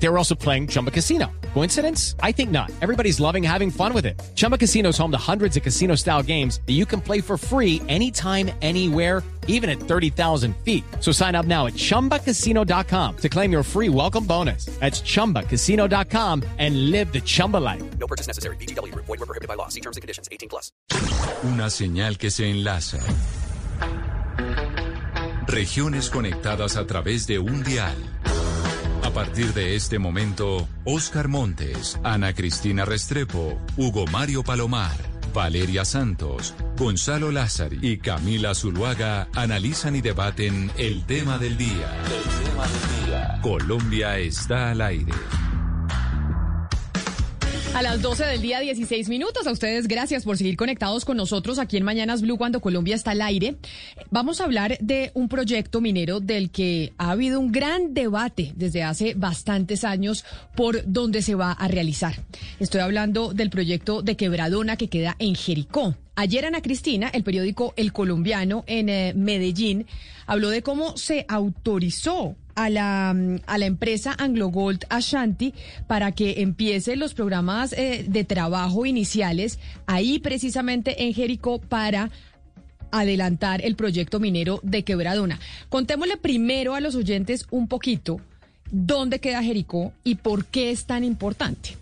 They were also playing Chumba Casino. Coincidence? I think not. Everybody's loving having fun with it. Chumba Casino is home to hundreds of casino style games that you can play for free anytime, anywhere, even at 30,000 feet. So sign up now at chumbacasino.com to claim your free welcome bonus. That's chumbacasino.com and live the Chumba life. No purchase necessary. BGW. Void were prohibited by law. See terms and conditions. 18 plus. Una señal que se enlaza. Regiones conectadas a través de un dial. A partir de este momento, Oscar Montes, Ana Cristina Restrepo, Hugo Mario Palomar, Valeria Santos, Gonzalo Lázari y Camila Zuluaga analizan y debaten el tema del día. El tema del día. Colombia está al aire. A las 12 del día, 16 minutos. A ustedes, gracias por seguir conectados con nosotros aquí en Mañanas Blue cuando Colombia está al aire. Vamos a hablar de un proyecto minero del que ha habido un gran debate desde hace bastantes años por dónde se va a realizar. Estoy hablando del proyecto de Quebradona que queda en Jericó. Ayer Ana Cristina, el periódico El Colombiano en eh, Medellín, habló de cómo se autorizó a la, a la empresa Anglo Gold Ashanti para que empiece los programas eh, de trabajo iniciales ahí precisamente en Jericó para adelantar el proyecto minero de Quebradona. Contémosle primero a los oyentes un poquito dónde queda Jericó y por qué es tan importante.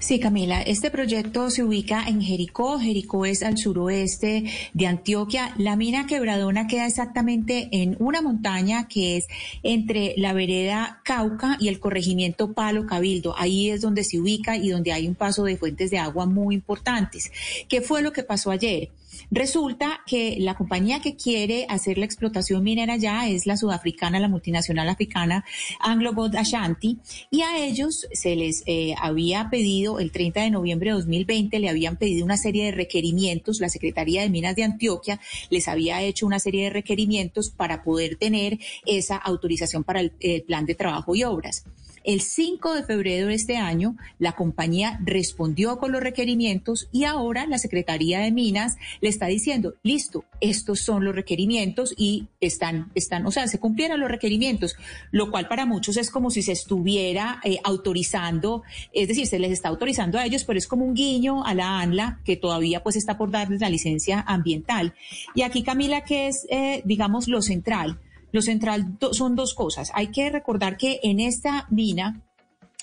Sí, Camila, este proyecto se ubica en Jericó. Jericó es al suroeste de Antioquia. La mina quebradona queda exactamente en una montaña que es entre la vereda Cauca y el corregimiento Palo Cabildo. Ahí es donde se ubica y donde hay un paso de fuentes de agua muy importantes. ¿Qué fue lo que pasó ayer? Resulta que la compañía que quiere hacer la explotación minera ya es la sudafricana, la multinacional africana Anglo Gold Ashanti, y a ellos se les eh, había pedido, el 30 de noviembre de 2020, le habían pedido una serie de requerimientos, la Secretaría de Minas de Antioquia les había hecho una serie de requerimientos para poder tener esa autorización para el plan de trabajo y obras. El 5 de febrero de este año, la compañía respondió con los requerimientos y ahora la Secretaría de Minas le está diciendo, listo, estos son los requerimientos y están, están, o sea, se cumplieron los requerimientos, lo cual para muchos es como si se estuviera eh, autorizando, es decir, se les está autorizando a ellos, pero es como un guiño a la ANLA que todavía pues está por darles la licencia ambiental. Y aquí, Camila, que es, eh, digamos, lo central. Lo central son dos cosas. Hay que recordar que en esta mina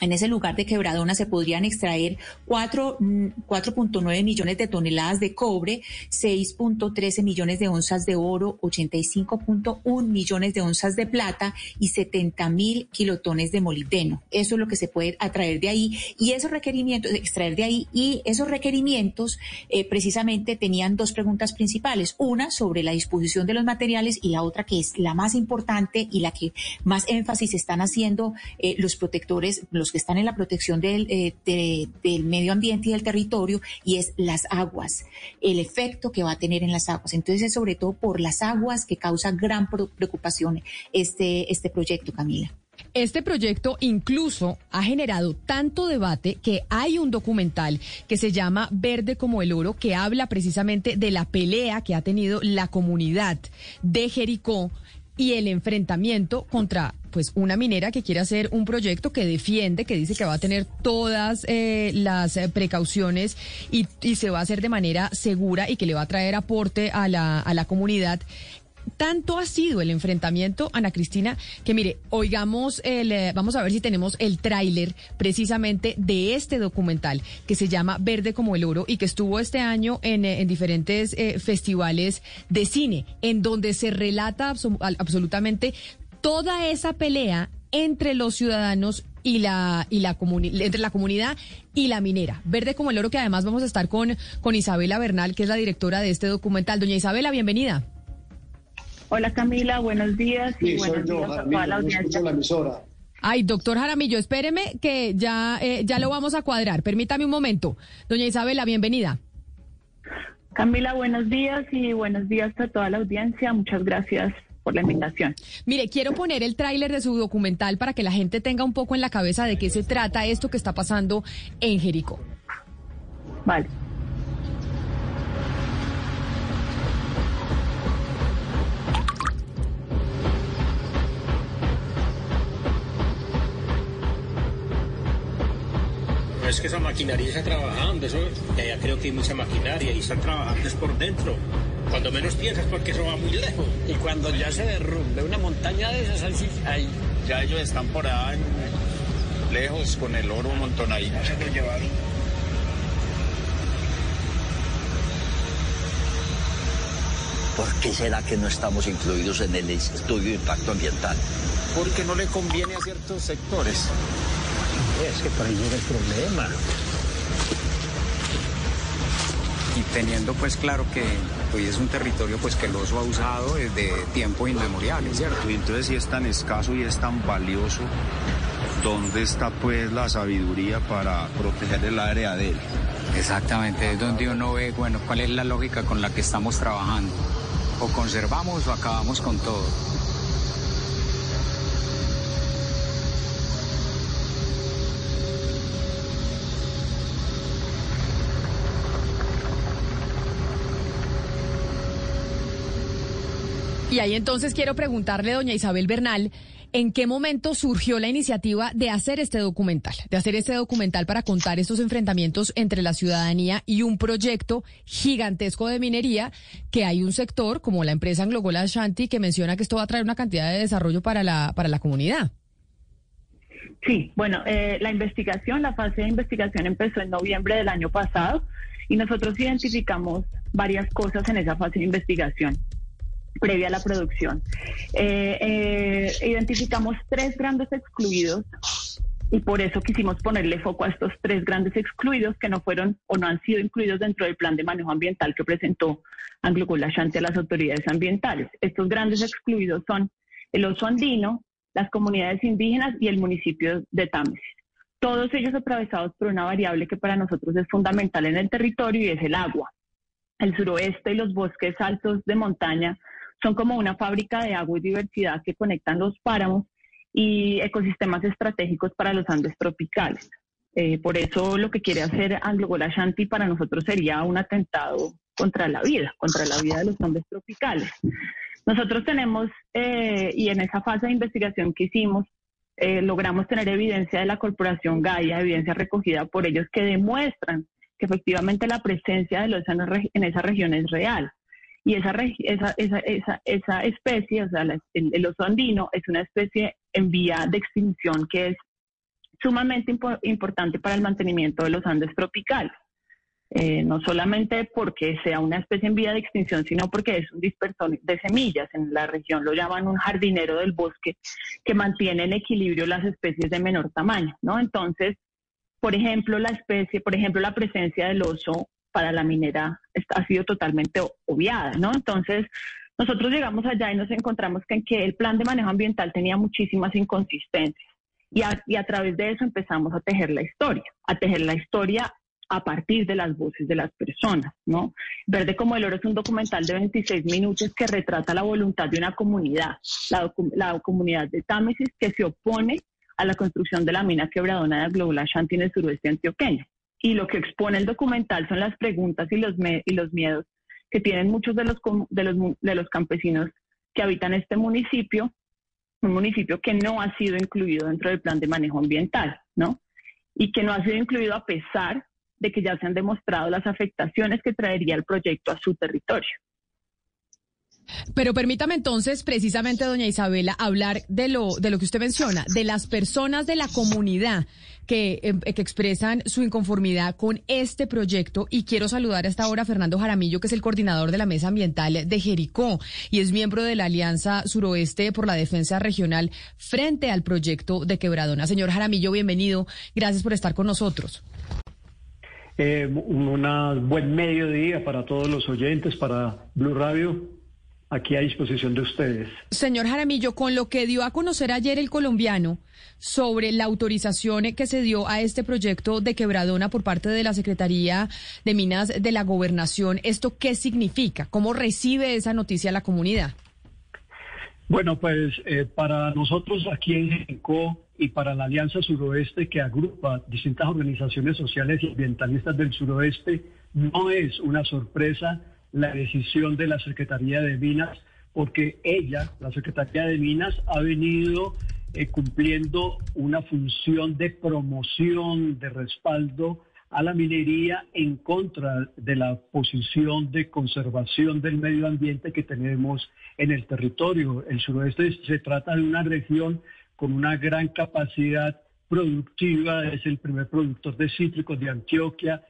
en ese lugar de quebradona se podrían extraer 4.9 mm, millones de toneladas de cobre, 6.13 millones de onzas de oro, 85.1 millones de onzas de plata y 70 mil kilotones de molibdeno. Eso es lo que se puede atraer de ahí y esos requerimientos, extraer de ahí y esos requerimientos eh, precisamente tenían dos preguntas principales. Una sobre la disposición de los materiales y la otra que es la más importante y la que más énfasis están haciendo eh, los protectores, los que están en la protección del, eh, del medio ambiente y del territorio, y es las aguas, el efecto que va a tener en las aguas. Entonces es sobre todo por las aguas que causa gran preocupación este, este proyecto, Camila. Este proyecto incluso ha generado tanto debate que hay un documental que se llama Verde como el oro, que habla precisamente de la pelea que ha tenido la comunidad de Jericó y el enfrentamiento contra pues una minera que quiere hacer un proyecto que defiende, que dice que va a tener todas eh, las eh, precauciones y, y, se va a hacer de manera segura y que le va a traer aporte a la, a la comunidad tanto ha sido el enfrentamiento, Ana Cristina, que mire, oigamos el, eh, vamos a ver si tenemos el tráiler precisamente de este documental que se llama Verde como el oro y que estuvo este año en, eh, diferentes eh, festivales de cine, en donde se relata absolutamente toda esa pelea entre los ciudadanos y la y la entre la comunidad y la minera. Verde como el oro que además vamos a estar con con Isabela Bernal, que es la directora de este documental. Doña Isabela, bienvenida. Hola Camila, buenos días y buenos días a toda la audiencia. Ay, doctor Jaramillo, espéreme que ya, eh, ya lo vamos a cuadrar. Permítame un momento. Doña Isabela, bienvenida. Camila, buenos días y buenos días a toda la audiencia. Muchas gracias por la invitación. Mire, quiero poner el tráiler de su documental para que la gente tenga un poco en la cabeza de qué se trata esto que está pasando en Jericó. Vale. Es que esa maquinaria está trabajando, eso, ya creo que hay mucha maquinaria y están trabajando es por dentro. Cuando menos piensas porque eso va muy lejos. Y cuando ya se derrumbe una montaña de esas, ahí, sí- ahí ya ellos están por allá en- lejos con el oro un montón ahí. Se lo llevaron. ¿Por qué será que no estamos incluidos en el estudio de impacto ambiental? Porque no le conviene a ciertos sectores. Es que por ahí llega el problema. y teniendo pues claro que hoy es un territorio pues que el oso ha usado desde tiempo inmemorial, ¿cierto? Y entonces si es tan escaso y es tan valioso, ¿dónde está pues la sabiduría para proteger el área de él? Exactamente, es donde uno ve, bueno, cuál es la lógica con la que estamos trabajando. O conservamos o acabamos con todo. Y ahí entonces quiero preguntarle, doña Isabel Bernal, ¿en qué momento surgió la iniciativa de hacer este documental? De hacer este documental para contar estos enfrentamientos entre la ciudadanía y un proyecto gigantesco de minería que hay un sector como la empresa Anglogola Ashanti que menciona que esto va a traer una cantidad de desarrollo para la, para la comunidad. Sí, bueno, eh, la investigación, la fase de investigación empezó en noviembre del año pasado y nosotros identificamos varias cosas en esa fase de investigación previa a la producción. Eh, eh, identificamos tres grandes excluidos y por eso quisimos ponerle foco a estos tres grandes excluidos que no fueron o no han sido incluidos dentro del plan de manejo ambiental que presentó Anglo Ashanti a las autoridades ambientales. Estos grandes excluidos son el oso andino, las comunidades indígenas y el municipio de Támesis. Todos ellos atravesados por una variable que para nosotros es fundamental en el territorio y es el agua. El suroeste y los bosques altos de montaña son como una fábrica de agua y diversidad que conectan los páramos y ecosistemas estratégicos para los Andes tropicales. Eh, por eso lo que quiere hacer Anglo Ashanti para nosotros sería un atentado contra la vida, contra la vida de los Andes tropicales. Nosotros tenemos, eh, y en esa fase de investigación que hicimos, eh, logramos tener evidencia de la corporación Gaia, evidencia recogida por ellos que demuestran que efectivamente la presencia de los en esa región es real. Y esa, esa, esa, esa, esa especie, o sea, el, oso andino, es una especie en vía de extinción que es sumamente impo importante para el mantenimiento de los Andes tropicales. Eh, no solamente porque sea una especie en vía de extinción, sino porque es un dispersor de semillas. En la región lo llaman un jardinero del bosque que mantiene en equilibrio las especies de menor tamaño, ¿no? Entonces, por ejemplo, la especie, por ejemplo, la presencia del oso para la minera ha sido totalmente obviada, ¿no? Entonces, nosotros llegamos allá y nos encontramos que, en que el plan de manejo ambiental tenía muchísimas inconsistencias. Y a, y a través de eso empezamos a tejer la historia, a tejer la historia a partir de las voces de las personas, ¿no? Verde como el oro es un documental de 26 minutos que retrata la voluntad de una comunidad, la, la comunidad de Támesis que se opone a la construcción de la mina quebradona de Global Ashanti en el suroeste antioqueño. Y lo que expone el documental son las preguntas y los, y los miedos que tienen muchos de los, de, los, de los campesinos que habitan este municipio, un municipio que no ha sido incluido dentro del plan de manejo ambiental, ¿no? Y que no ha sido incluido a pesar de que ya se han demostrado las afectaciones que traería el proyecto a su territorio. Pero permítame entonces, precisamente, doña Isabela, hablar de lo, de lo que usted menciona, de las personas de la comunidad que, eh, que expresan su inconformidad con este proyecto. Y quiero saludar a esta hora a Fernando Jaramillo, que es el coordinador de la Mesa Ambiental de Jericó y es miembro de la Alianza Suroeste por la Defensa Regional frente al proyecto de Quebradona. Señor Jaramillo, bienvenido. Gracias por estar con nosotros. Eh, un buen mediodía para todos los oyentes, para Blue Radio aquí a disposición de ustedes. Señor Jaramillo, con lo que dio a conocer ayer el colombiano sobre la autorización que se dio a este proyecto de quebradona por parte de la Secretaría de Minas de la Gobernación, ¿esto qué significa? ¿Cómo recibe esa noticia la comunidad? Bueno, pues eh, para nosotros aquí en Jericó y para la Alianza Suroeste que agrupa distintas organizaciones sociales y ambientalistas del suroeste, no es una sorpresa la decisión de la Secretaría de Minas, porque ella, la Secretaría de Minas, ha venido eh, cumpliendo una función de promoción, de respaldo a la minería en contra de la posición de conservación del medio ambiente que tenemos en el territorio. El suroeste se trata de una región con una gran capacidad productiva, es el primer productor de cítricos de Antioquia.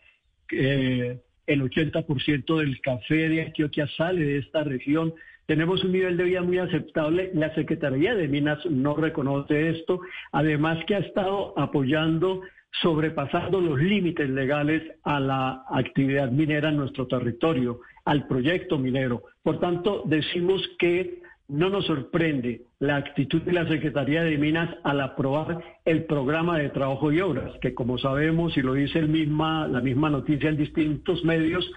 Eh, el 80% del café de Antioquia sale de esta región. Tenemos un nivel de vida muy aceptable. La Secretaría de Minas no reconoce esto. Además que ha estado apoyando sobrepasando los límites legales a la actividad minera en nuestro territorio, al proyecto minero. Por tanto, decimos que no nos sorprende la actitud de la Secretaría de Minas al aprobar el programa de trabajo y obras, que como sabemos y lo dice la misma noticia en distintos medios,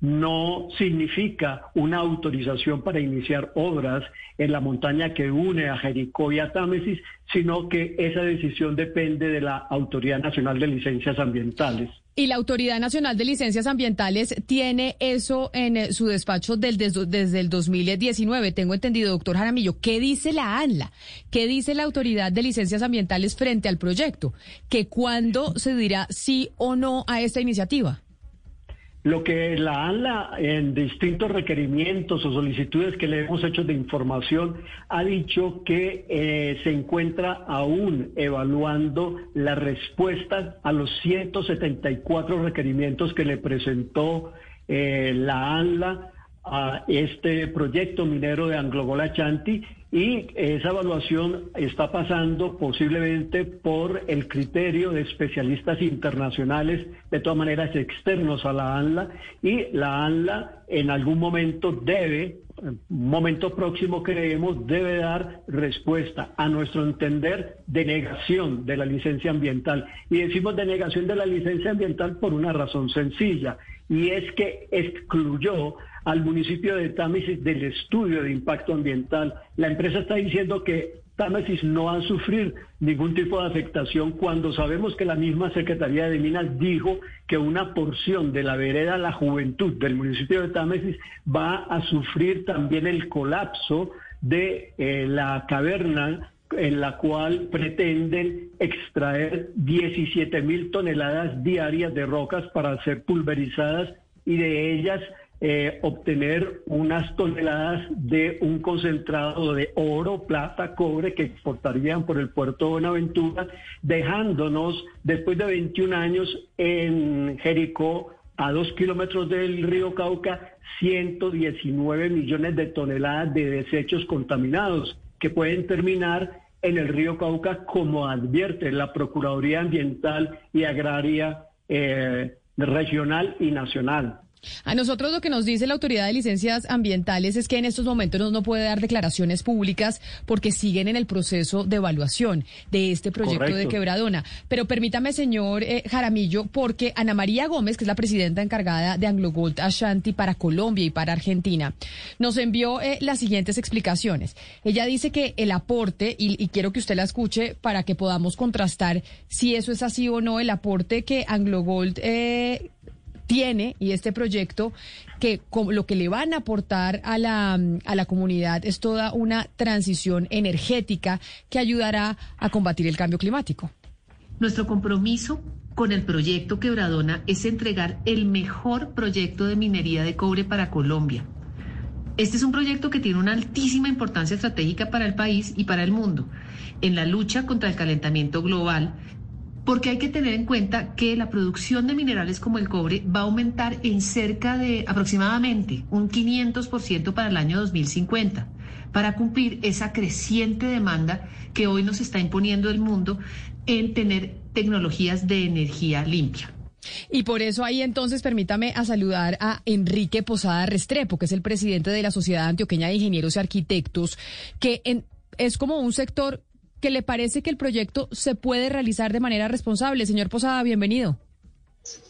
no significa una autorización para iniciar obras en la montaña que une a Jericó y a Támesis, sino que esa decisión depende de la Autoridad Nacional de Licencias Ambientales. Y la Autoridad Nacional de Licencias Ambientales tiene eso en eh, su despacho desde, el 2019. Tengo entendido, doctor Jaramillo. ¿Qué dice la ANLA? ¿Qué dice la Autoridad de Licencias Ambientales frente al proyecto? ¿Que cuándo se dirá sí o no a esta iniciativa? Lo que la ANLA en distintos requerimientos o solicitudes que le hemos hecho de información ha dicho que eh, se encuentra aún evaluando la respuesta a los 174 requerimientos que le presentó eh, la ANLA a este proyecto minero de Anglogola Chanti y esa evaluación está pasando posiblemente por el criterio de especialistas internacionales, de todas maneras externos a la ANLA, y la ANLA en algún momento debe, un momento próximo creemos, debe dar respuesta a nuestro entender denegación de la licencia ambiental. Y decimos denegación de la licencia ambiental por una razón sencilla, y es que excluyó al municipio de Támesis del estudio de impacto ambiental. La empresa está diciendo que Támesis no va a sufrir ningún tipo de afectación cuando sabemos que la misma Secretaría de Minas dijo que una porción de la vereda La Juventud del municipio de Támesis va a sufrir también el colapso de eh, la caverna en la cual pretenden extraer 17 mil toneladas diarias de rocas para ser pulverizadas y de ellas eh, obtener unas toneladas de un concentrado de oro, plata, cobre que exportarían por el puerto de Buenaventura, dejándonos después de 21 años en Jericó, a dos kilómetros del río Cauca, 119 millones de toneladas de desechos contaminados que pueden terminar en el río Cauca, como advierte la Procuraduría Ambiental y Agraria eh, Regional y Nacional. A nosotros lo que nos dice la Autoridad de Licencias Ambientales es que en estos momentos no puede dar declaraciones públicas porque siguen en el proceso de evaluación de este proyecto de quebradona. Pero permítame, señor eh, Jaramillo, porque Ana María Gómez, que es la presidenta encargada de Anglo Gold Ashanti para Colombia y para Argentina, nos envió eh, las siguientes explicaciones. Ella dice que el aporte, y, quiero que usted la escuche para que podamos contrastar si eso es así o no, el aporte que Anglo Gold eh, tiene y este proyecto que lo que le van a aportar a la, a la comunidad es toda una transición energética que ayudará a combatir el cambio climático. Nuestro compromiso con el proyecto Quebradona es entregar el mejor proyecto de minería de cobre para Colombia. Este es un proyecto que tiene una altísima importancia estratégica para el país y para el mundo en la lucha contra el calentamiento global porque hay que tener en cuenta que la producción de minerales como el cobre va a aumentar en cerca de aproximadamente un 500% para el año 2050, para cumplir esa creciente demanda que hoy nos está imponiendo el mundo en tener tecnologías de energía limpia. Y por eso ahí entonces permítame a saludar a Enrique Posada Restrepo, que es el presidente de la Sociedad Antioqueña de Ingenieros y Arquitectos, que es como un sector que le parece que el proyecto se puede realizar de manera responsable. Señor Posada, bienvenido.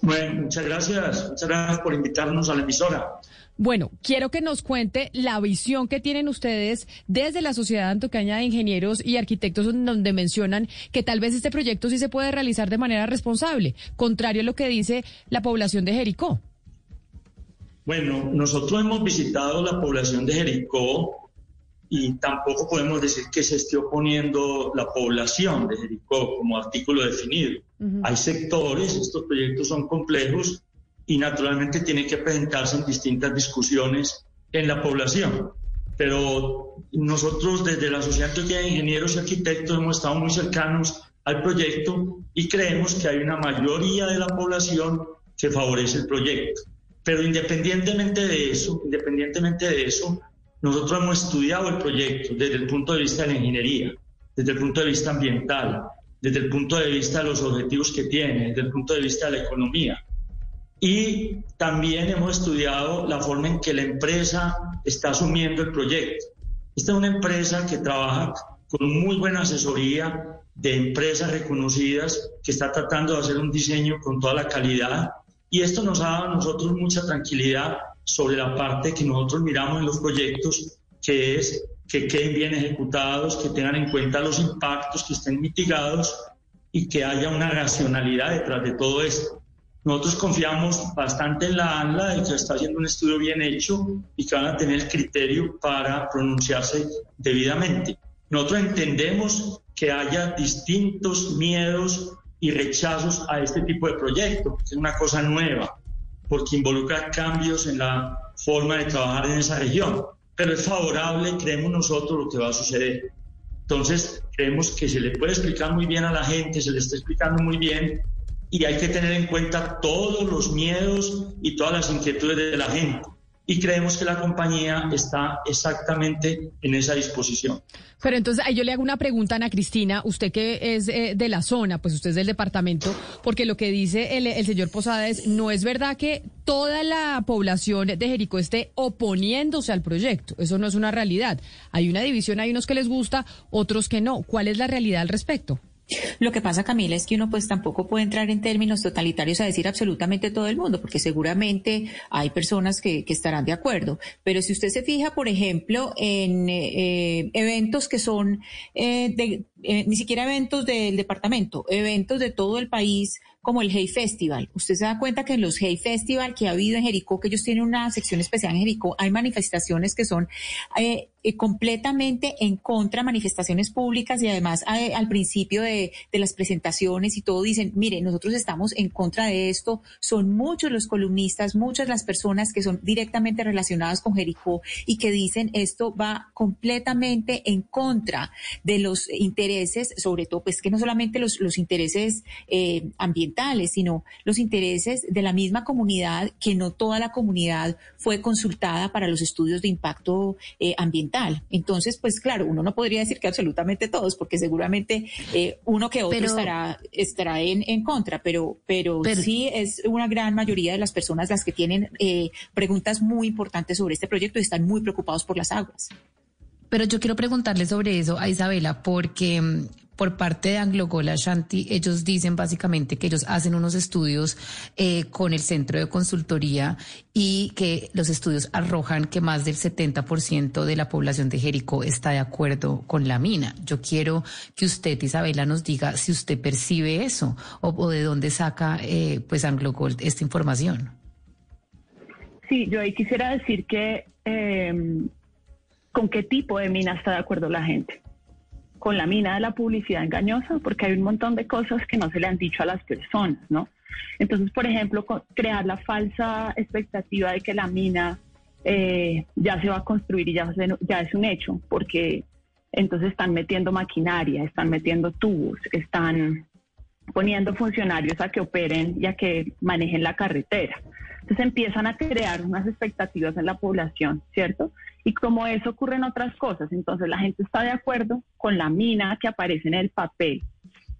Bueno, muchas gracias. Muchas gracias por invitarnos a la emisora. Bueno, quiero que nos cuente la visión que tienen ustedes desde la Sociedad Antocaña de Ingenieros y Arquitectos, donde mencionan que tal vez este proyecto sí se puede realizar de manera responsable, contrario a lo que dice la población de Jericó. Bueno, nosotros hemos visitado la población de Jericó y tampoco podemos decir que se esté oponiendo la población de Jericó como artículo definido. Hay sectores, estos proyectos son complejos y naturalmente tienen que presentarse en distintas discusiones en la población. Pero nosotros desde la Sociedad de Ingenieros y Arquitectos hemos estado muy cercanos al proyecto y creemos que hay una mayoría de la población que favorece el proyecto. Pero independientemente de eso, independientemente de eso, nosotros hemos estudiado el proyecto desde el punto de vista de la ingeniería, desde el punto de vista ambiental, desde el punto de vista de los objetivos que tiene, desde el punto de vista de la economía. Y también hemos estudiado la forma en que la empresa está asumiendo el proyecto. Esta es una empresa que trabaja con muy buena asesoría de empresas reconocidas que está tratando de hacer un diseño con toda la calidad y esto nos ha dado a nosotros mucha tranquilidad sobre la parte que nosotros miramos en los proyectos, que es que queden bien ejecutados, que tengan en cuenta los impactos, que estén mitigados y que haya una racionalidad detrás de todo esto. Nosotros confiamos bastante en la ANLA de que está haciendo un estudio bien hecho y que van a tener el criterio para pronunciarse debidamente. Nosotros entendemos que haya distintos miedos y rechazos a este tipo de proyecto, es una cosa nueva, porque involucra cambios en la forma de trabajar en esa región, pero es favorable, creemos nosotros, lo que va a suceder. Entonces, creemos que se le puede explicar muy bien a la gente, se le está explicando muy bien, y hay que tener en cuenta todos los miedos y todas las inquietudes de la gente y creemos que la compañía está exactamente en esa disposición. Pero entonces yo le hago una pregunta a Ana Cristina, usted que es eh, de la zona, pues usted es del departamento, porque lo que dice el, el, señor Posada es, no es verdad que toda la población de Jericó esté oponiéndose al proyecto, eso no es una realidad. Hay una división, hay unos que les gusta, otros que no. ¿Cuál es la realidad al respecto? Lo que pasa, Camila, es que uno pues tampoco puede entrar en términos totalitarios a decir absolutamente todo el mundo, porque seguramente hay personas que, estarán de acuerdo. Pero si usted se fija, por ejemplo, en eh, eventos que son eh, de, eh, ni siquiera eventos del departamento, eventos de todo el país, como el Hey Festival. Usted se da cuenta que en los Hey Festival que ha habido en Jericó, que ellos tienen una sección especial en Jericó, hay manifestaciones que son eh, eh, completamente en contra, manifestaciones públicas y además al principio de, de, las presentaciones y todo dicen, mire, nosotros estamos en contra de esto, son muchos los columnistas, muchas las personas que son directamente relacionadas con Jericó y que dicen esto va completamente en contra de los intereses, sobre todo, pues que no solamente los, los intereses eh, ambientales, sino los intereses de la misma comunidad, que no toda la comunidad fue consultada para los estudios de impacto ambiental entonces, pues claro, uno no podría decir que absolutamente todos, porque seguramente eh, uno que otro estará, estará en, en contra, pero, pero, sí es una gran mayoría de las personas las que tienen eh, preguntas muy importantes sobre este proyecto y están muy preocupados por las aguas. Pero yo quiero preguntarle sobre eso a Isabela, porque mm, por parte de Anglogola Shanti, ellos dicen básicamente que ellos hacen unos estudios eh, con el centro de consultoría y que los estudios arrojan que más del 70% de la población de Jericó está de acuerdo con la mina. Yo quiero que usted, Isabela, nos diga si usted percibe eso o, de dónde saca eh, pues Anglogold esta información. Sí, yo ahí quisiera decir que eh, con qué tipo de mina está de acuerdo la gente con la mina de la publicidad engañosa, porque hay un montón de cosas que no se le han dicho a las personas, ¿no? Entonces, por ejemplo, crear la falsa expectativa de que la mina eh, ya se va a construir y ya, ya es un hecho, porque entonces están metiendo maquinaria, están metiendo tubos, están poniendo funcionarios a que operen y a que manejen la carretera. Entonces empiezan a crear unas expectativas en la población, ¿cierto? Y como eso ocurre en otras cosas, entonces la gente está de acuerdo con la mina que aparece en el papel,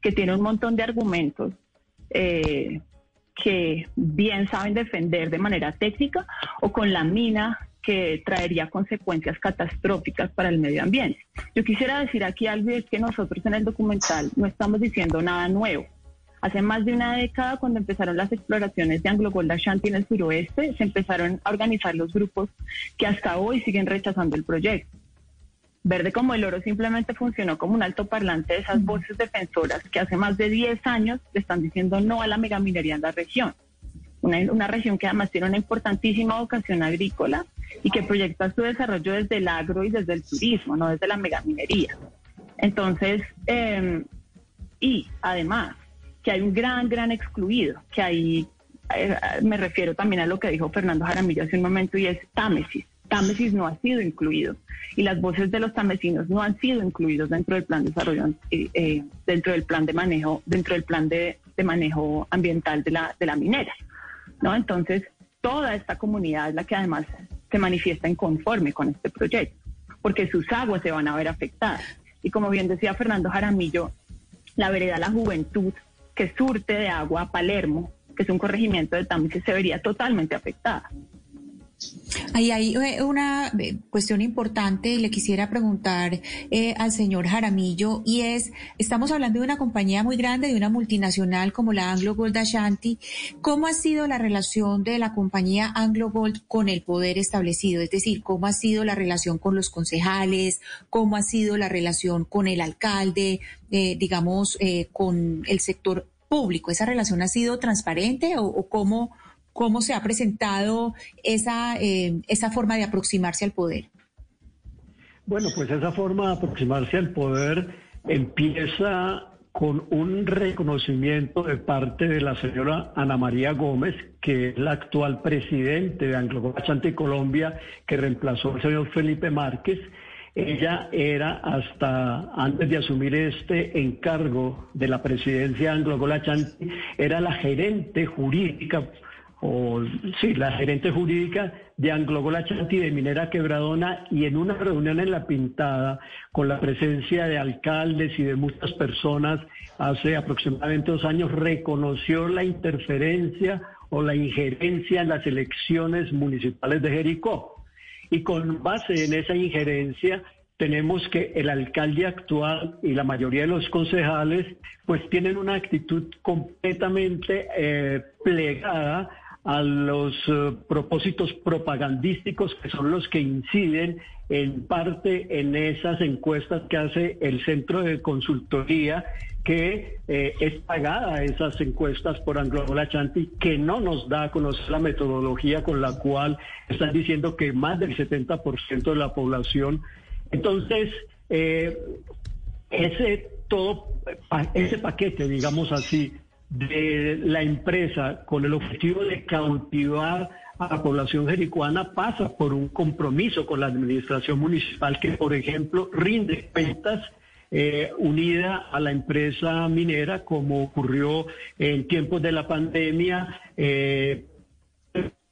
que tiene un montón de argumentos eh, que bien saben defender de manera técnica, o con la mina que traería consecuencias catastróficas para el medio ambiente. Yo quisiera decir aquí algo es que nosotros en el documental no estamos diciendo nada nuevo. Hace más de una década, cuando empezaron las exploraciones de Anglo Gold Ashanti en el suroeste, se empezaron a organizar los grupos que hasta hoy siguen rechazando el proyecto. Verde como el oro simplemente funcionó como un altoparlante de esas voces defensoras que hace más de 10 años le están diciendo no a la megaminería en la región. Una, una región que además tiene una importantísima vocación agrícola y que proyecta su desarrollo desde el agro y desde el turismo, no desde la megaminería. Entonces, eh, y además, que hay un gran, gran excluido, que hay, eh, me refiero también a lo que dijo Fernando Jaramillo hace un momento, y es Támesis. Támesis no ha sido incluido y las voces de los tamesinos no han sido incluidos dentro del plan de desarrollo, eh, eh, dentro del plan de manejo, dentro del plan de, de, manejo ambiental de la, de la minera. ¿no? Entonces, toda esta comunidad es la que además se manifiesta inconforme con este proyecto, porque sus aguas se van a ver afectadas. Y como bien decía Fernando Jaramillo, la vereda La Juventud, que surte de agua a Palermo, que es un corregimiento de Támesis, se vería totalmente afectada. Ahí hay eh, una eh, cuestión importante y le quisiera preguntar eh, al señor Jaramillo y es, estamos hablando de una compañía muy grande, de una multinacional como la Anglo Gold Ashanti. ¿Cómo ha sido la relación de la compañía Anglo Gold con el poder establecido? Es decir, ¿cómo ha sido la relación con los concejales? ¿Cómo ha sido la relación con el alcalde? digamos, con el sector público. ¿Esa relación ha sido transparente o, o cómo? ¿Cómo se ha presentado esa, eh, esa forma de aproximarse al poder? Bueno, pues esa forma de aproximarse al poder empieza con un reconocimiento de parte de la señora Ana María Gómez, que es la actual presidente de Anglo Colombia, que reemplazó al señor Felipe Márquez. Ella era hasta antes de asumir este encargo de la presidencia Anglo era la gerente jurídica o sí, la gerente jurídica de Anglogola Chanti de Minera Quebradona y en una reunión en La Pintada con la presencia de alcaldes y de muchas personas hace aproximadamente dos años reconoció la interferencia o la injerencia en las elecciones municipales de Jericó. Y con base en esa injerencia tenemos que el alcalde actual y la mayoría de los concejales pues tienen una actitud completamente eh, plegada a los eh, propósitos propagandísticos que son los que inciden en parte en esas encuestas que hace el centro de consultoría que eh, es pagada esas encuestas por Anglola Chanti, que no nos da a conocer la metodología con la cual están diciendo que más del 70% de la población. Entonces, eh, ese todo, ese paquete, digamos así, de la empresa con el objetivo de cautivar a la población jericuana pasa por un compromiso con la administración municipal que, por ejemplo, rinde cuentas eh, unida a la empresa minera, como ocurrió en tiempos de la pandemia, eh,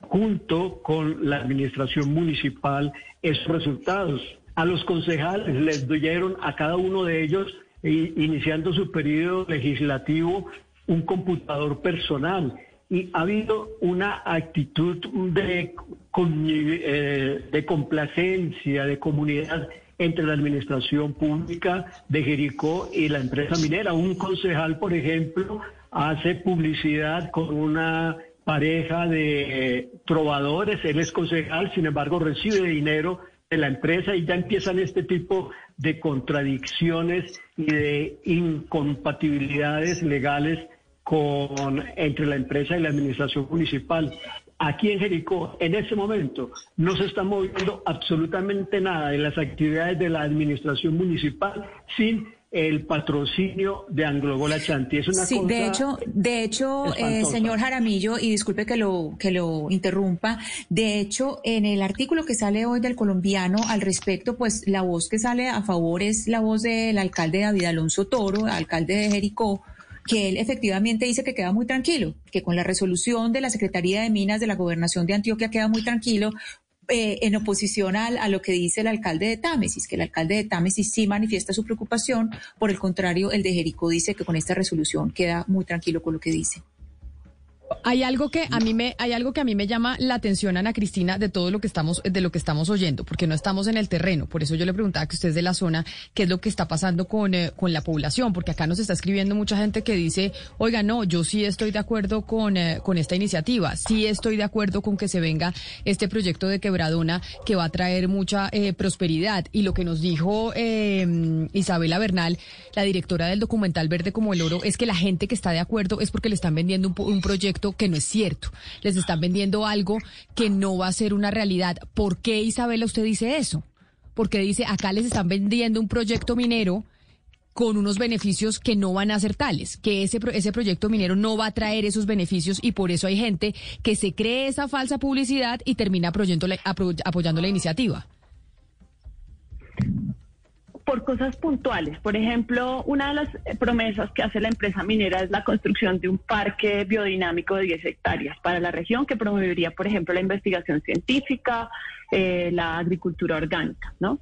junto con la administración municipal, esos resultados. A los concejales les dieron a cada uno de ellos, iniciando su periodo legislativo, un computador personal y ha habido una actitud de, eh, de complacencia, de comunidad entre la administración pública de Jericó y la empresa minera. Un concejal, por ejemplo, hace publicidad con una pareja de trovadores, él es concejal, sin embargo recibe dinero de la empresa y ya empiezan este tipo de contradicciones y de incompatibilidades legales con, entre la empresa y la administración municipal. Aquí en Jericó, en ese momento, no se está moviendo absolutamente nada de las actividades de la administración municipal sin el patrocinio de Anglogola Chanti. Es una sí, de hecho, de hecho, eh, señor Jaramillo, y disculpe que lo que lo interrumpa, de hecho, en el artículo que sale hoy del colombiano al respecto, pues la voz que sale a favor es la voz del alcalde David Alonso Toro, alcalde de Jericó, que él efectivamente dice que queda muy tranquilo, que con la resolución de la Secretaría de Minas de la Gobernación de Antioquia queda muy tranquilo, eh, en oposición a, a, lo que dice el alcalde de Támesis, que el alcalde de Támesis sí manifiesta su preocupación, por el contrario, el de Jericó dice que con esta resolución queda muy tranquilo con lo que dice. Hay algo que a mí me hay algo que a mí me llama la atención Ana Cristina de todo lo que estamos de lo que estamos oyendo, porque no estamos en el terreno, por eso yo le preguntaba que usted es de la zona, qué es lo que está pasando con eh, con la población, porque acá nos está escribiendo mucha gente que dice, "Oiga, no, yo sí estoy de acuerdo con eh, con esta iniciativa, sí estoy de acuerdo con que se venga este proyecto de Quebradona que va a traer mucha eh, prosperidad." Y lo que nos dijo em, Isabela Bernal, la directora del documental Verde como el Oro, es que la gente que está de acuerdo es porque le están vendiendo un, un proyecto que no es cierto. Les están vendiendo algo que no va a ser una realidad. ¿Por qué, Isabela, usted dice eso? Porque dice, acá les están vendiendo un proyecto minero con unos beneficios que no van a ser tales, que ese, ese proyecto minero no va a traer esos beneficios y por eso hay gente que se cree esa falsa publicidad y termina apoyando la, apoyando la iniciativa por cosas puntuales. Por ejemplo, una de las promesas que hace la empresa minera es la construcción de un parque biodinámico de 10 hectáreas para la región que promovería, por ejemplo, la investigación científica, eh, la agricultura orgánica, ¿no?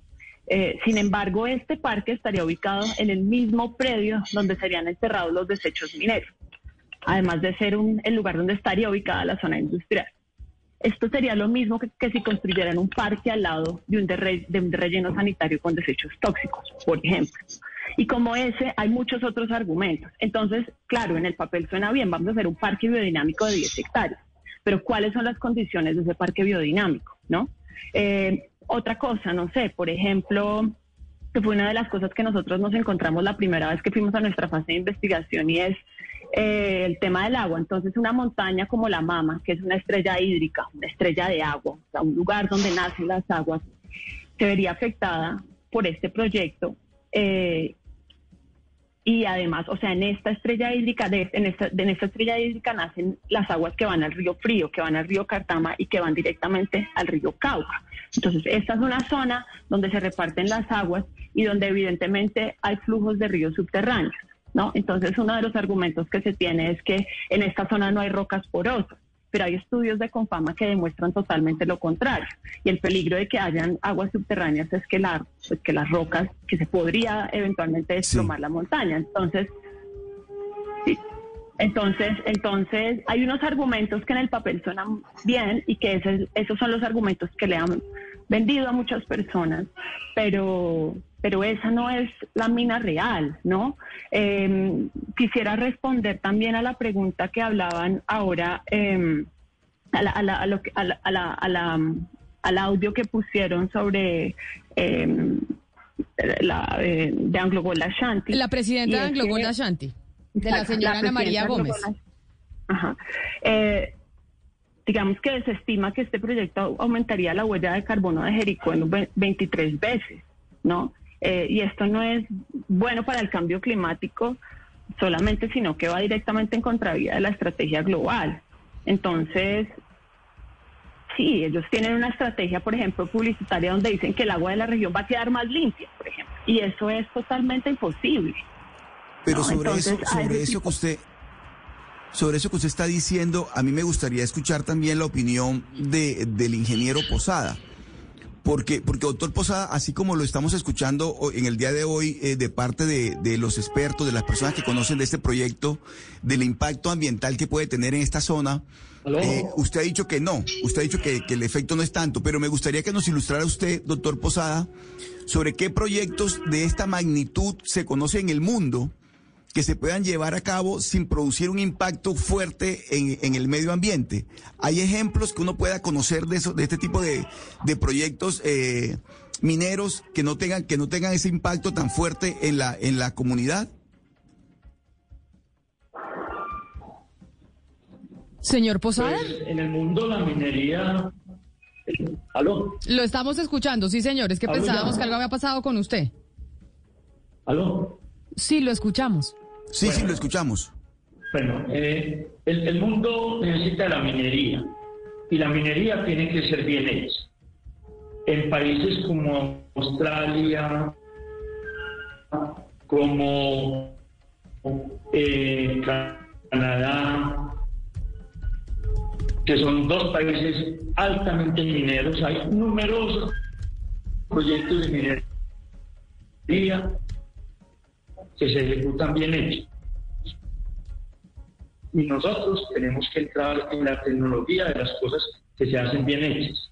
Eh, sin embargo, este parque estaría ubicado en el mismo predio donde serían enterrados los desechos mineros, además de ser un, el lugar donde estaría ubicada la zona industrial. Esto sería lo mismo que, si construyeran un parque al lado de un, de un relleno sanitario con desechos tóxicos, por ejemplo. Y como ese, hay muchos otros argumentos. Entonces, claro, en el papel suena bien, vamos a hacer un parque biodinámico de 10 hectáreas, pero ¿cuáles son las condiciones de ese parque biodinámico? ¿no? Eh, otra cosa, no sé, por ejemplo, que fue una de las cosas que nosotros nos encontramos la primera vez que fuimos a nuestra fase de investigación y es eh, el tema del agua. Entonces, una montaña como la Mama, que es una estrella hídrica, una estrella de agua, o sea, un lugar donde nacen las aguas, se vería afectada por este proyecto. Eh, y además, o sea, en esta estrella hídrica, en, esta, en esta estrella hídrica nacen las aguas que van al río Frío, que van al río Cartama y que van directamente al río Cauca. Entonces, esta es una zona donde se reparten las aguas y donde evidentemente hay flujos de ríos subterráneos. ¿No? Entonces, uno de los argumentos que se tiene es que en esta zona no hay rocas porosas, pero hay estudios de Confama que demuestran totalmente lo contrario. Y el peligro de que hayan aguas subterráneas es que, la, pues, que las rocas, que se podría eventualmente desplomar la montaña. Entonces, Entonces, entonces hay unos argumentos que en el papel suenan bien y que esos son los argumentos que le han vendido a muchas personas, pero, pero esa no es la mina real, ¿no? Em, quisiera responder también a la pregunta que hablaban ahora, al audio que pusieron sobre em, la eh, de Anglo Gold Ashanti. La presidenta de Anglo Gold Ashanti, de la señora Ana María Gómez. Ajá. Eh, digamos que se estima que este proyecto aumentaría la huella de carbono de Jericó en 23 veces, ¿no? Eh, y esto no es bueno para el cambio climático solamente, sino que va directamente en contravía de la estrategia global. Entonces, sí, ellos tienen una estrategia, por ejemplo, publicitaria donde dicen que el agua de la región va a quedar más limpia, por ejemplo, y eso es totalmente imposible. Pero sobre eso, sobre eso que usted sobre eso que usted está diciendo, a mí me gustaría escuchar también la opinión de, del ingeniero Posada. Porque, porque doctor Posada, así como lo estamos escuchando en el día de hoy eh, de parte de, de, los expertos, de las personas que conocen de este proyecto, del impacto ambiental que puede tener en esta zona, eh, usted ha dicho que no, usted ha dicho que, que el efecto no es tanto, pero me gustaría que nos ilustrara usted, doctor Posada, sobre qué proyectos de esta magnitud se conoce en el mundo que se puedan llevar a cabo sin producir un impacto fuerte en, el medio ambiente. ¿Hay ejemplos que uno pueda conocer de, eso, de este tipo de, proyectos eh, mineros que no, tengan, que no tengan ese impacto tan fuerte en la, en la comunidad? Señor Posada. Pues, en el mundo la minería... ¿Aló? Lo estamos escuchando, sí, señor. Es que pensábamos que algo había pasado con usted. ¿Aló? Sí, lo escuchamos. Sí, sí, lo escuchamos. Bueno, eh, el, mundo necesita la minería y la minería tiene que ser bien hecha. En países como Australia, como eh, Canadá, que son dos países altamente mineros, hay numerosos proyectos de minería que se ejecutan bien hechos. Y nosotros tenemos que entrar en la tecnología de las cosas que se hacen bien hechas.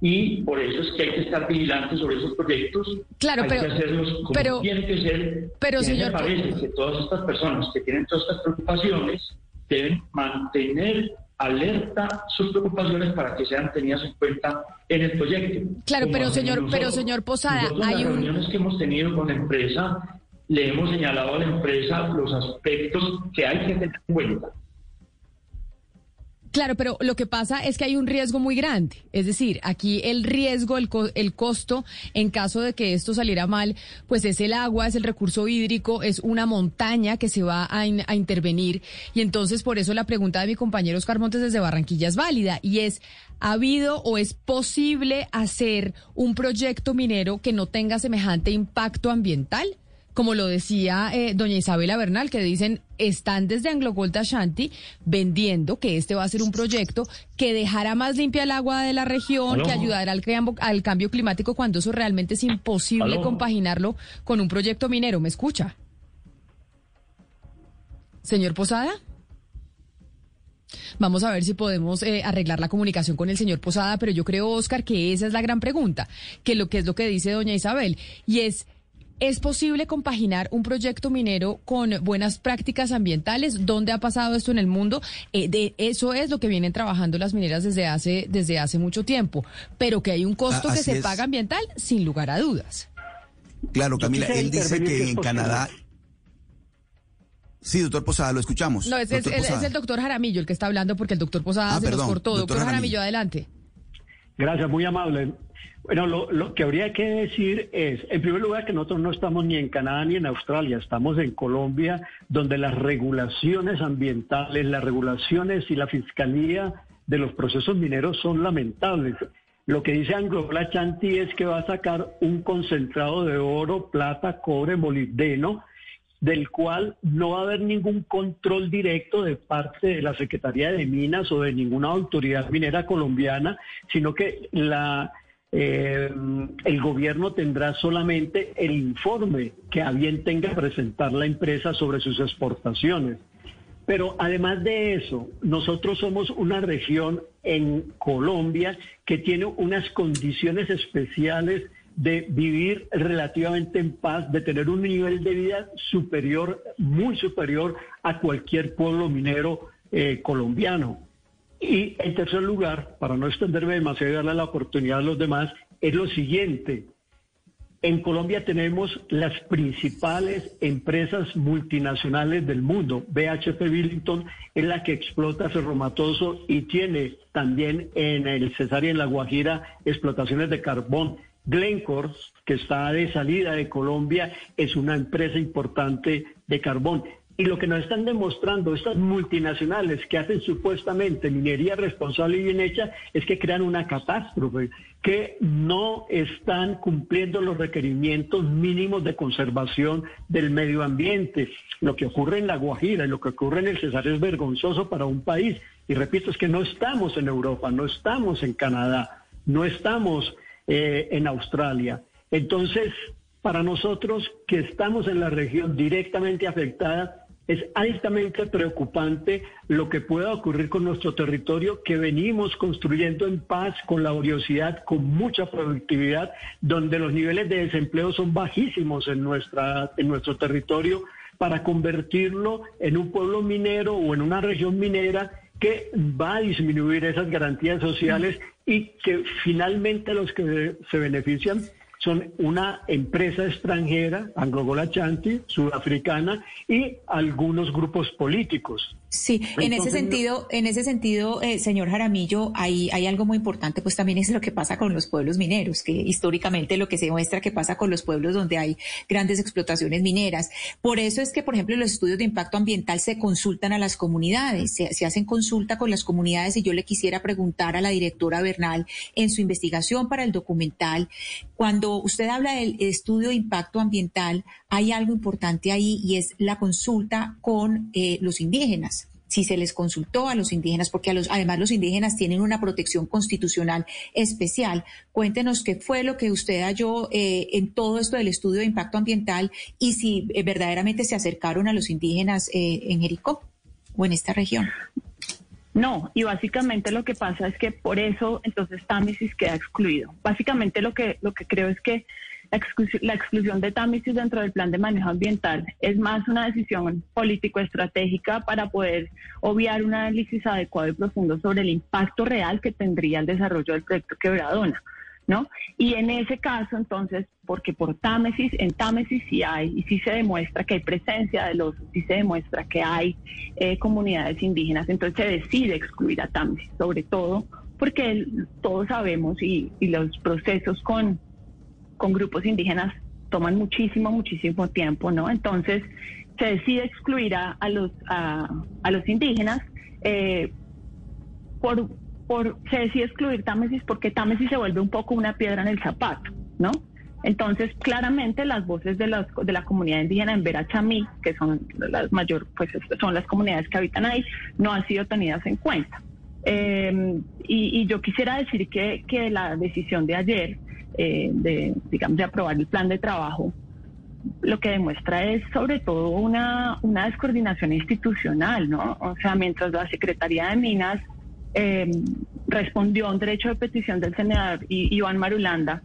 Y por eso es que hay que estar vigilantes sobre esos proyectos. Claro, hay pero, que hacerlos como pero, tiene que ser. Pero, señor. Me parece que todas estas personas que tienen todas estas preocupaciones deben mantener alerta sus preocupaciones para que sean tenidas en cuenta en el proyecto. Claro, pero señor, pero señor Posada, hay las reuniones que hemos tenido con la empresa le hemos señalado a la empresa los aspectos que hay que tener en cuenta. Claro, pero lo que pasa es que hay un riesgo muy grande. Es decir, aquí el riesgo, el, el costo, en caso de que esto saliera mal, pues es el agua, es el recurso hídrico, es una montaña que se va a, a intervenir. Y entonces, por eso la pregunta de mi compañero Oscar Montes desde Barranquilla es válida y es, ¿ha habido o es posible hacer un proyecto minero que no tenga semejante impacto ambiental? Como lo decía eh, doña Isabela Bernal, que dicen, están desde Anglo Gold Ashanti vendiendo que este va a ser un proyecto que dejará más limpia el agua de la región, que ayudará al, al, cambio climático cuando eso realmente es imposible compaginarlo con un proyecto minero. ¿Me escucha? Señor Posada. Vamos a ver si podemos eh, arreglar la comunicación con el señor Posada, pero yo creo, Oscar, que esa es la gran pregunta, que lo que es lo que dice doña Isabel, y es ¿Es posible compaginar un proyecto minero con buenas prácticas ambientales? ¿Dónde ha pasado esto en el mundo? Eh, de eso es lo que vienen trabajando las mineras desde hace desde hace mucho tiempo, pero que hay un costo que se paga ambiental sin lugar a dudas. Claro, Camila, él dice que en Canadá Sí, doctor Posada, lo escuchamos. No, es, el doctor Jaramillo el que está hablando porque el doctor Posada ah, se nos cortó. Doctor, Jaramillo, adelante. Gracias, muy amable. Bueno, lo, que habría que decir es, en primer lugar, que nosotros no estamos ni en Canadá ni en Australia, estamos en Colombia, donde las regulaciones ambientales, las regulaciones y la fiscalía de los procesos mineros son lamentables. Lo que dice Anglo Chanti es que va a sacar un concentrado de oro, plata, cobre, molibdeno, del cual no va a haber ningún control directo de parte de la Secretaría de Minas o de ninguna autoridad minera colombiana, sino que la eh, el gobierno tendrá solamente el informe que a bien tenga presentar la empresa sobre sus exportaciones. Pero además de eso, nosotros somos una región en Colombia que tiene unas condiciones especiales de vivir relativamente en paz, de tener un nivel de vida superior, muy superior a cualquier pueblo minero eh, colombiano. Y en tercer lugar, para no extenderme demasiado y darle la oportunidad a los demás, es lo siguiente. En Colombia tenemos las principales empresas multinacionales del mundo. BHP Billington es la que explota Cerro Matoso y tiene también en el Cesar y en La Guajira explotaciones de carbón. Glencore, que está de salida de Colombia, es una empresa importante de carbón. Y lo que nos están demostrando estas multinacionales que hacen supuestamente minería responsable y bien hecha es que crean una catástrofe, que no están cumpliendo los requerimientos mínimos de conservación del medio ambiente. Lo que ocurre en La Guajira y lo que ocurre en el Cesar es vergonzoso para un país. Y repito, es que no estamos en Europa, no estamos en Canadá, no estamos eh, en Australia. Entonces, para nosotros que estamos en la región directamente afectada, es altamente preocupante lo que pueda ocurrir con nuestro territorio que venimos construyendo en paz, con laboriosidad, con mucha productividad, donde los niveles de desempleo son bajísimos en, nuestra, en nuestro territorio, para convertirlo en un pueblo minero o en una región minera que va a disminuir esas garantías sociales y que finalmente los que se benefician son una empresa extranjera, Chanti, sudafricana, y algunos grupos políticos. Sí, en ese sentido, en ese sentido, eh, señor Jaramillo, hay, hay algo muy importante, pues también es lo que pasa con los pueblos mineros, que históricamente lo que se muestra que pasa con los pueblos donde hay grandes explotaciones mineras. Por eso es que, por ejemplo, los estudios de impacto ambiental se consultan a las comunidades, se, se hacen consulta con las comunidades y yo le quisiera preguntar a la directora Bernal en su investigación para el documental, cuando usted habla del estudio de impacto ambiental, hay algo importante ahí y es la consulta con eh, los indígenas si se les consultó a los indígenas, porque además los indígenas tienen una protección constitucional especial. Cuéntenos qué fue lo que usted halló eh, en todo esto del estudio de impacto ambiental y si eh, verdaderamente se acercaron a los indígenas en Jericó o en esta región. No, y básicamente lo que pasa es que por eso entonces Támesis queda excluido. Básicamente lo que, lo que creo es que la, exclusión de Támesis dentro del plan de manejo ambiental es más una decisión político-estratégica para poder obviar un análisis adecuado y profundo sobre el impacto real que tendría el desarrollo del proyecto Quebradona. ¿no? Y en ese caso, entonces, porque por Támesis, en Támesis sí hay, y sí se demuestra que hay presencia de los, sí se demuestra que hay eh, comunidades indígenas, entonces se decide excluir a Támesis, sobre todo porque todos sabemos y, los procesos con, con grupos indígenas toman muchísimo, muchísimo tiempo, ¿no? Entonces se decide excluir a, los, a, los indígenas eh, por por, se decide excluir Támesis porque Támesis se vuelve un poco una piedra en el zapato, ¿no? Entonces, claramente las voces de, las, de la comunidad indígena en Verachamí, que son las mayor, pues son las comunidades que habitan ahí, no han sido tenidas en cuenta. Eh, y, yo quisiera decir que, que la decisión de ayer, eh, de, digamos, de aprobar el plan de trabajo, lo que demuestra es sobre todo una, una descoordinación institucional, ¿no? O sea, mientras la Secretaría de Minas eh, respondió a un derecho de petición del senador Iván Marulanda,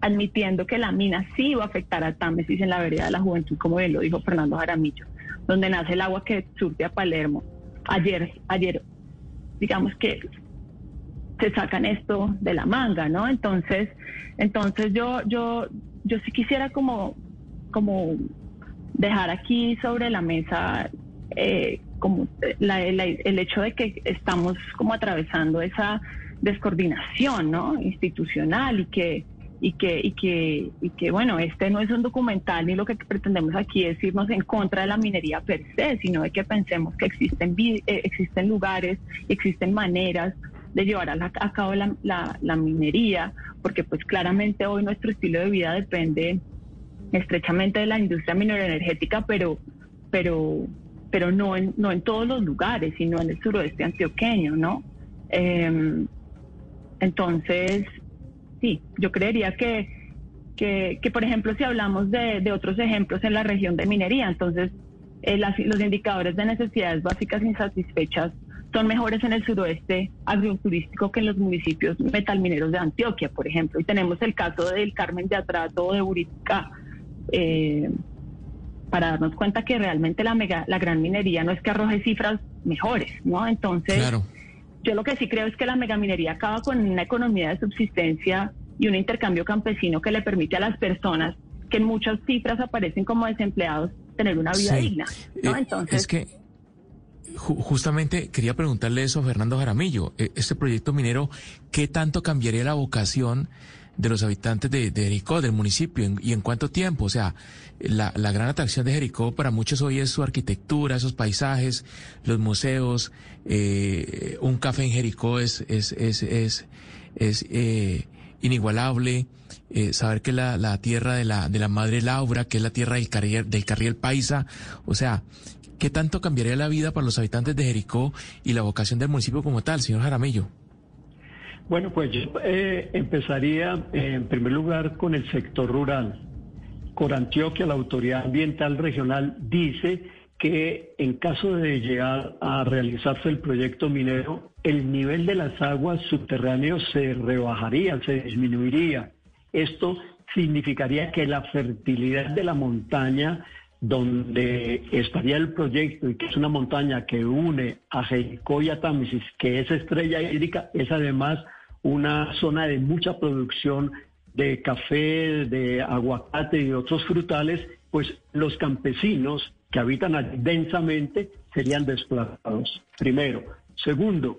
admitiendo que la mina sí iba a afectar a Támesis en la vereda de la juventud, como bien lo dijo Fernando Jaramillo, donde nace el agua que surte a Palermo. Ayer, ayer, digamos que se sacan esto de la manga, ¿no? Entonces, entonces yo, yo, yo sí quisiera como, como dejar aquí sobre la mesa eh, como el hecho de que estamos como atravesando esa descoordinación ¿no? institucional y que y que, y que, y que, bueno, este no es un documental ni lo que pretendemos aquí es irnos en contra de la minería per se, sino de que pensemos que existen, eh, existen lugares, existen maneras de llevar a, a cabo la, la, la, minería, porque pues claramente hoy nuestro estilo de vida depende estrechamente de la industria mineroenergética, pero, pero, pero no en, no en todos los lugares, sino en el suroeste antioqueño, ¿no? Em, entonces, sí, yo creería que, que, por ejemplo, si hablamos de, otros ejemplos en la región de minería, entonces eh, los indicadores de necesidades básicas insatisfechas son mejores en el suroeste agroturístico que en los municipios metalmineros de Antioquia, por ejemplo. Y tenemos el caso del Carmen de Atrato o de Buritica, eh, para darnos cuenta que realmente la, mega, la gran minería no es que arroje cifras mejores, ¿no? Entonces, yo lo que sí creo es que la megaminería acaba con una economía de subsistencia y un intercambio campesino que le permite a las personas que en muchas cifras aparecen como desempleados tener una vida digna, ¿no? Eh, Entonces... Es que justamente quería preguntarle eso a Fernando Jaramillo. E, este proyecto minero, ¿qué tanto cambiaría la vocación de los habitantes de, Jericó, del municipio, y en cuánto tiempo. O sea, la, la, gran atracción de Jericó para muchos hoy es su arquitectura, esos paisajes, los museos. Eh, un café en Jericó es, es, es, es, es eh, inigualable. Eh, saber que la, la tierra de la, de la madre Laura, que es la tierra del carriel, del carriel paisa. O sea, ¿qué tanto cambiaría la vida para los habitantes de Jericó y la vocación del municipio como tal, señor Jaramillo? Bueno, pues yo eh, empezaría eh, en primer lugar con el sector rural. Con Antioquia, la Autoridad Ambiental Regional dice que en caso de llegar a realizarse el proyecto minero, el nivel de las aguas subterráneas se rebajaría, se disminuiría. Esto significaría que la fertilidad de la montaña donde estaría el proyecto y que es una montaña que une a Jericó y a Támesis, que es estrella hídrica, es además una zona de mucha producción de café, de aguacate y otros frutales, pues los campesinos que habitan allí densamente serían desplazados. Primero. Segundo,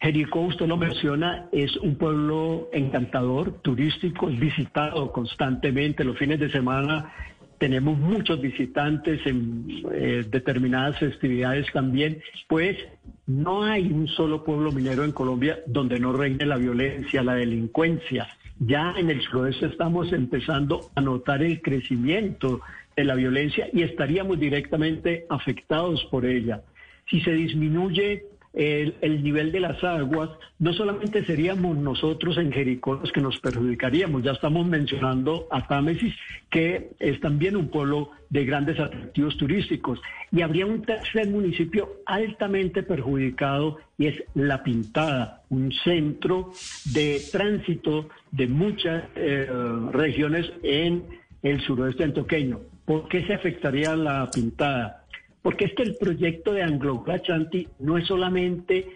Jericó, usted lo menciona, es un pueblo encantador, turístico, visitado constantemente. Los fines de semana tenemos muchos visitantes en eh, determinadas festividades también, pues no hay un solo pueblo minero en Colombia donde no reine la violencia, la delincuencia. Ya en el suroeste estamos empezando a notar el crecimiento de la violencia y estaríamos directamente afectados por ella. Si se disminuye el, nivel de las aguas, no solamente seríamos nosotros en Jericó los que nos perjudicaríamos, ya estamos mencionando a Támesis, que es también un pueblo de grandes atractivos turísticos, y habría un tercer municipio altamente perjudicado y es La Pintada, un centro de tránsito de muchas eh, regiones en el suroeste antioqueño. ¿Por qué se afectaría La Pintada? Porque es que el proyecto de Anglo Chanti no es solamente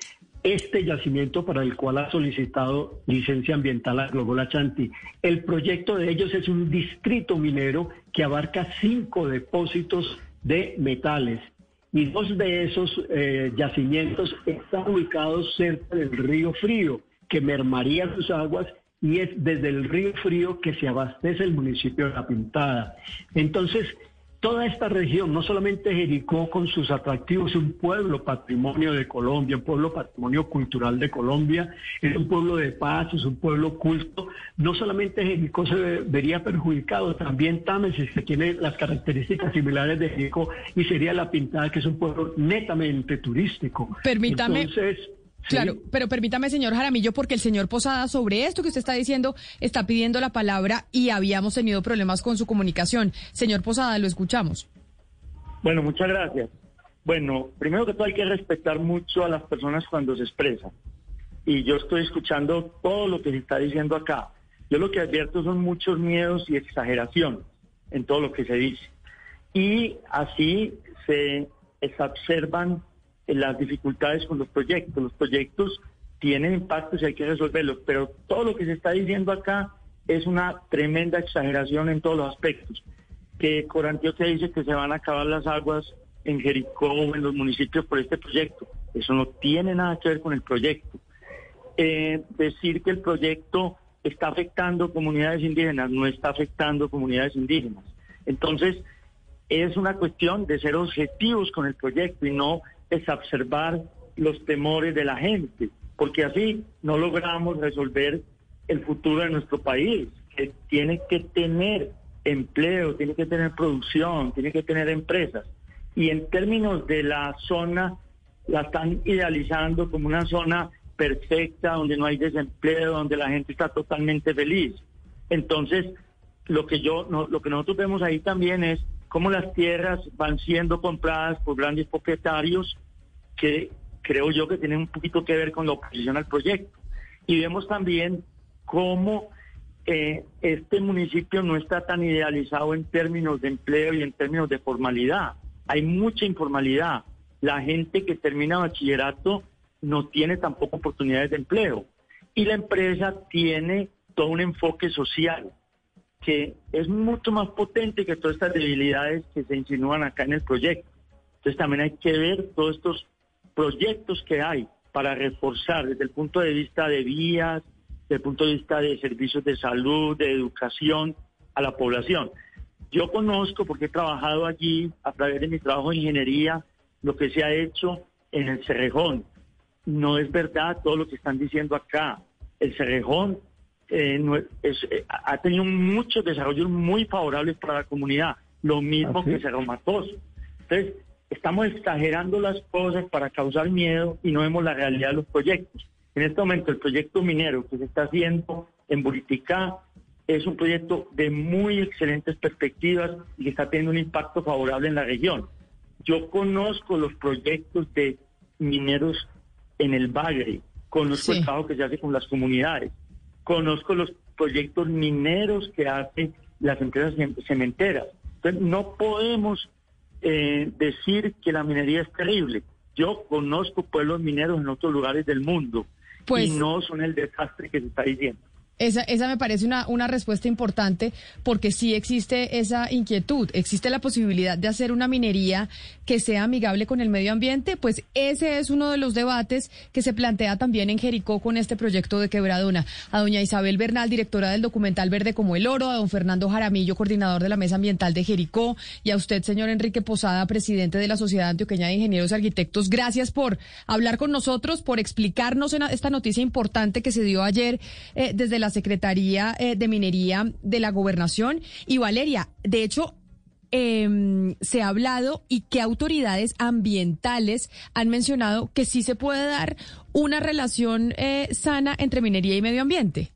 este yacimiento para el cual ha solicitado licencia ambiental a Glogola Chanti. El proyecto de ellos es un distrito minero que abarca cinco depósitos de metales y dos de esos eh, yacimientos están ubicados cerca del río Frío, que mermaría sus aguas y es desde el río Frío que se abastece el municipio de La Pintada. Entonces, toda esta región, no solamente Jericó con sus atractivos, es un pueblo patrimonio de Colombia, un pueblo patrimonio cultural de Colombia, es un pueblo de paz, es un pueblo culto. No solamente Jericó se vería perjudicado, también Támesis, que tiene las características similares de Jericó, y sería La Pintada, que es un pueblo netamente turístico. Permítame. Entonces, Claro, pero permítame, señor Jaramillo, porque el señor Posada sobre esto que usted está diciendo está pidiendo la palabra y habíamos tenido problemas con su comunicación. Señor Posada, lo escuchamos. Bueno, muchas gracias. Bueno, primero que todo hay que respetar mucho a las personas cuando se expresan. Y yo estoy escuchando todo lo que se está diciendo acá. Yo lo que advierto son muchos miedos y exageración en todo lo que se dice. Y así se exacerban las dificultades con los proyectos. Los proyectos tienen impactos y hay que resolverlos, pero todo lo que se está diciendo acá es una tremenda exageración en todos los aspectos. Que Corantioque dice que se van a acabar las aguas en Jericó o en los municipios por este proyecto. Eso no tiene nada que ver con el proyecto. Eh, decir que el proyecto está afectando comunidades indígenas, no está afectando comunidades indígenas. Entonces, es una cuestión de ser objetivos con el proyecto y no observar los temores de la gente, porque así no logramos resolver el futuro de nuestro país, que tiene que tener empleo, tiene que tener producción, tiene que tener empresas. Y en términos de la zona, la están idealizando como una zona perfecta, donde no hay desempleo, donde la gente está totalmente feliz. Entonces, lo que yo, lo que nosotros vemos ahí también es cómo las tierras van siendo compradas por grandes propietarios creo yo que tienen un poquito que ver con la oposición al proyecto. Y vemos también cómo eh, este municipio no está tan idealizado en términos de empleo y en términos de formalidad. Hay mucha informalidad. La gente que termina bachillerato no tiene tampoco oportunidades de empleo. Y la empresa tiene todo un enfoque social que es mucho más potente que todas estas debilidades que se insinúan acá en el proyecto. Entonces también hay que ver todos estos proyectos que hay para reforzar desde el punto de vista de vías, desde el punto de vista de servicios de salud, de educación a la población. Yo conozco, porque he trabajado allí a través de mi trabajo de ingeniería, lo que se ha hecho en el Cerrejón. No es verdad todo lo que están diciendo acá. El Cerrejón eh, eh, ha tenido muchos desarrollos muy favorables para la comunidad, lo mismo ¿Ah, que Cerro Matoso. Entonces, estamos exagerando las cosas para causar miedo y no vemos la realidad de los proyectos. En este momento el proyecto minero que se está haciendo en Buriticá es un proyecto de muy excelentes perspectivas y que está teniendo un impacto favorable en la región. Yo conozco los proyectos de mineros en el Bagre, conozco el trabajo que se hace con las comunidades, conozco los proyectos mineros que hacen las empresas cementeras. Entonces no podemos eh, decir que la minería es terrible. Yo conozco pueblos mineros en otros lugares del mundo pues, y no son el desastre que se está diciendo. Esa, esa me parece una, una respuesta importante porque sí existe esa inquietud, existe la posibilidad de hacer una minería que sea amigable con el medio ambiente, pues ese es uno de los debates que se plantea también en Jericó con este proyecto de quebradona. A doña Isabel Bernal, directora del documental Verde como el Oro, a don Fernando Jaramillo, coordinador de la Mesa Ambiental de Jericó, y a usted, señor Enrique Posada, presidente de la Sociedad Antioqueña de Ingenieros y Arquitectos, gracias por hablar con nosotros, por explicarnos esta noticia importante que se dio ayer eh, desde la Secretaría eh, de Minería de la Gobernación. Y Valeria, de hecho, em, se ha hablado y qué autoridades ambientales han mencionado que sí se puede dar una relación eh, sana entre minería y medio ambiente.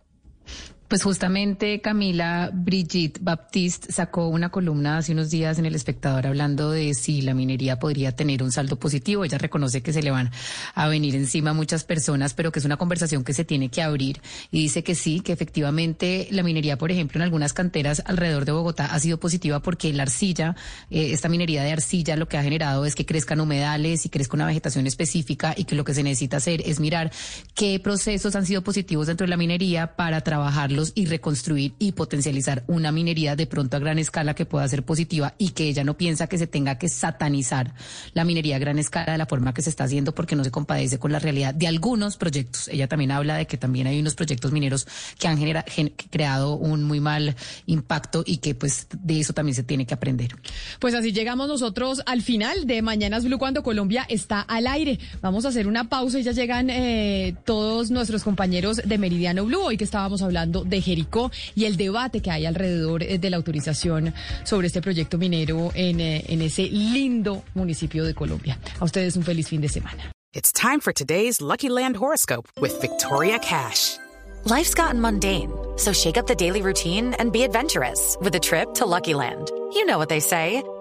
Pues justamente Camila Brigitte Baptiste sacó una columna hace unos días en El Espectador hablando de si la minería podría tener un saldo positivo. Ella reconoce que se le van a venir encima muchas personas, pero que es una conversación que se tiene que abrir. Y dice que sí, que efectivamente la minería, por ejemplo, en algunas canteras alrededor de Bogotá ha sido positiva porque la arcilla, eh, esta minería de arcilla, lo que ha generado es que crezcan humedales y crezca una vegetación específica y que lo que se necesita hacer es mirar qué procesos han sido positivos dentro de la minería para trabajar y reconstruir y potencializar una minería de pronto a gran escala que pueda ser positiva y que ella no piensa que se tenga que satanizar la minería a gran escala de la forma que se está haciendo porque no se compadece con la realidad de algunos proyectos. Ella también habla de que también hay unos proyectos mineros que han creado un muy mal impacto y que pues de eso también se tiene que aprender. Pues así llegamos nosotros al final de Mañanas Blue cuando Colombia está al aire. Vamos a hacer una pausa y ya llegan eh, todos nuestros compañeros de Meridiano Blue hoy que estábamos hablando de Jericó y el debate que hay alrededor eh, de la autorización sobre este proyecto minero en, eh, en ese lindo municipio de Colombia. A ustedes un feliz fin de semana. It's time for today's Lucky Land horoscope with Victoria Cash. Life's gotten mundane, so shake up the daily routine and be adventurous with a trip to Lucky Land. You know what they say.